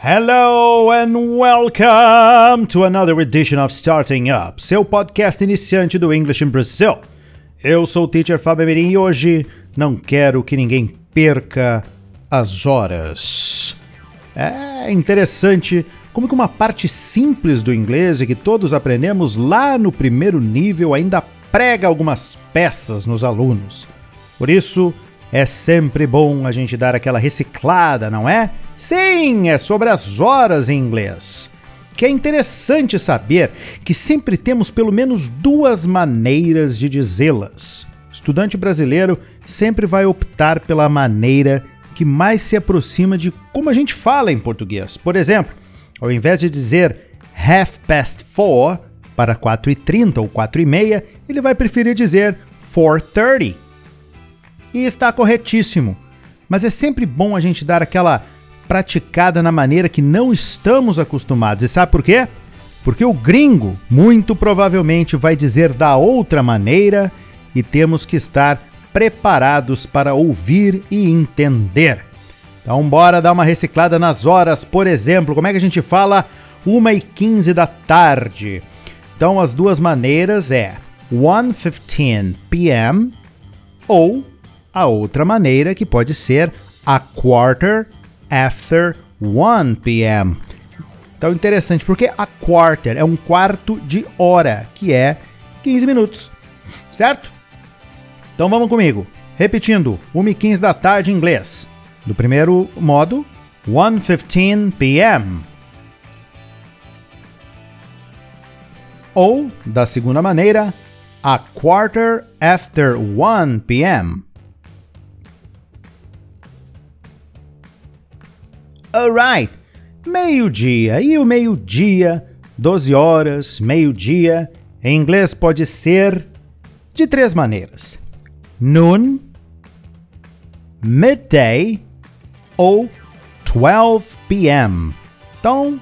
Hello and welcome to another edition of Starting Up, seu podcast iniciante do English in Brazil. Eu sou o teacher Fábio Amerim e hoje não quero que ninguém perca as horas. É interessante como que uma parte simples do inglês e que todos aprendemos lá no primeiro nível ainda prega algumas peças nos alunos. Por isso, é sempre bom a gente dar aquela reciclada, não é? Sim, é sobre as horas em inglês. Que é interessante saber que sempre temos pelo menos duas maneiras de dizê-las. Estudante brasileiro sempre vai optar pela maneira que mais se aproxima de como a gente fala em português. Por exemplo, ao invés de dizer half past four para 4h30 ou 4h30, ele vai preferir dizer 4:30. E está corretíssimo. Mas é sempre bom a gente dar aquela praticada na maneira que não estamos acostumados. E sabe por quê? Porque o gringo muito provavelmente vai dizer da outra maneira e temos que estar preparados para ouvir e entender. Então, bora dar uma reciclada nas horas, por exemplo, como é que a gente fala 1 e 15 da tarde? Então, as duas maneiras é 1:15 p.m. ou a outra maneira que pode ser a quarter after 1 p.m. Então interessante, porque a quarter é um quarto de hora, que é 15 minutos, certo? Então vamos comigo. Repetindo, 1 e 15 da tarde em inglês. Do primeiro modo, 1:15 p.m. Ou, da segunda maneira, a quarter after 1 p.m. Alright, meio-dia. E o meio-dia, 12 horas, meio-dia, em inglês pode ser de três maneiras: noon, midday ou 12 p.m. Então,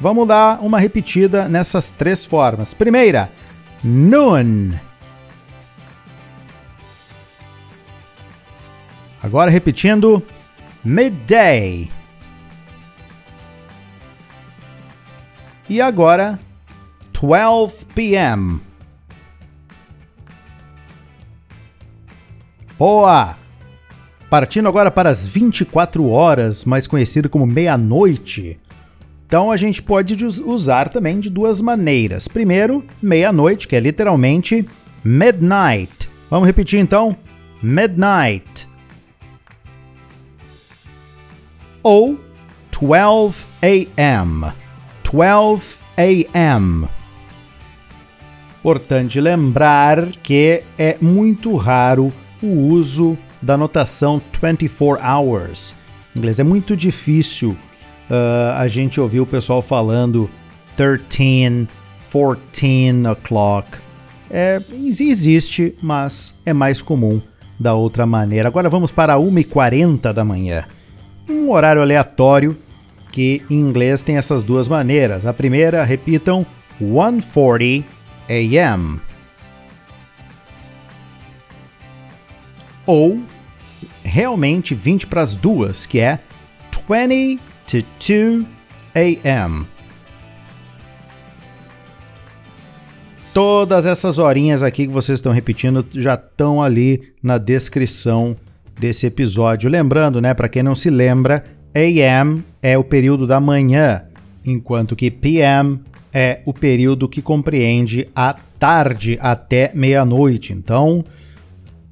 vamos dar uma repetida nessas três formas. Primeira, noon. Agora repetindo, midday. E agora, 12 p.m. Boa! Partindo agora para as 24 horas, mais conhecido como meia-noite. Então a gente pode usar também de duas maneiras. Primeiro, meia-noite, que é literalmente midnight. Vamos repetir então? Midnight. Ou 12 a.m. 12 a.m. Importante lembrar que é muito raro o uso da notação 24 hours. Em inglês é muito difícil uh, a gente ouvir o pessoal falando 13, 14 o'clock. É, existe, mas é mais comum da outra maneira. Agora vamos para 1h40 da manhã. Um horário aleatório que em inglês tem essas duas maneiras. A primeira, repitam, 1:40 a.m. Ou realmente 20 para as duas, que é 20 to 2 a.m. Todas essas horinhas aqui que vocês estão repetindo já estão ali na descrição desse episódio. Lembrando, né, para quem não se lembra, AM é o período da manhã, enquanto que PM é o período que compreende a tarde até meia-noite. Então,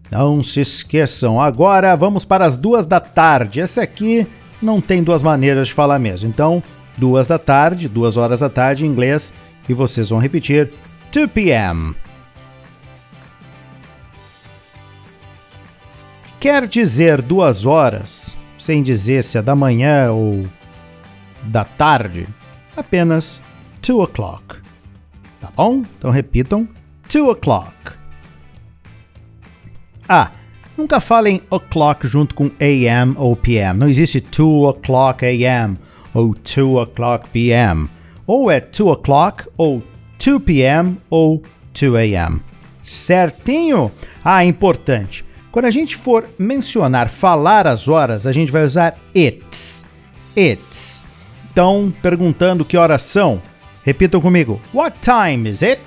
não se esqueçam. Agora vamos para as duas da tarde. Essa aqui não tem duas maneiras de falar mesmo. Então, duas da tarde, duas horas da tarde em inglês, e vocês vão repetir 2 p.m. Quer dizer duas horas sem dizer se é da manhã ou da tarde, apenas 2 o'clock. Tá bom? Então repitam: 2 o'clock. Ah, nunca falem o'clock junto com AM ou PM. Não existe 2 o'clock AM ou 2 o'clock PM. Ou é 2 o'clock ou 2 PM ou 2 AM. Certinho? Ah, importante. Quando a gente for mencionar, falar as horas, a gente vai usar it's. It's. Então, perguntando que horas são, repitam comigo: What time is it?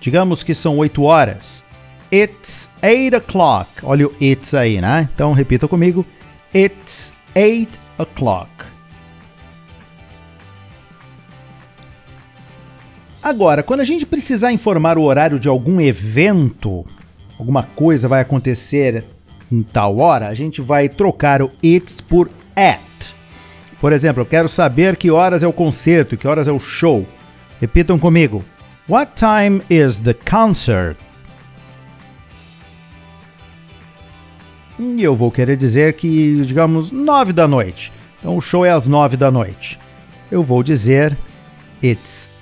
Digamos que são 8 horas. It's 8 o'clock. Olha o it's aí, né? Então repita comigo. It's 8 o'clock. Agora, quando a gente precisar informar o horário de algum evento, alguma coisa vai acontecer em tal hora, a gente vai trocar o it's por at. Por exemplo, eu quero saber que horas é o concerto, que horas é o show. Repitam comigo. What time is the concert? E eu vou querer dizer que, digamos, 9 da noite. Então o show é às 9 da noite. Eu vou dizer It's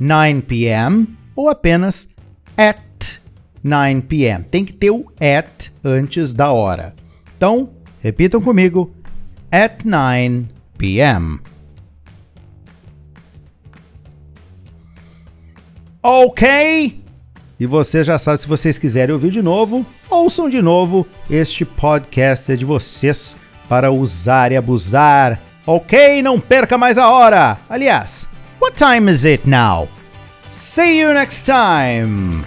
9 p.m. ou apenas at 9 p.m. Tem que ter o at antes da hora. Então, repitam comigo: at 9 p.m. Ok? E você já sabe, se vocês quiserem ouvir de novo, ouçam de novo. Este podcast é de vocês para usar e abusar. Ok? Não perca mais a hora. Aliás, what time is it now? See you next time.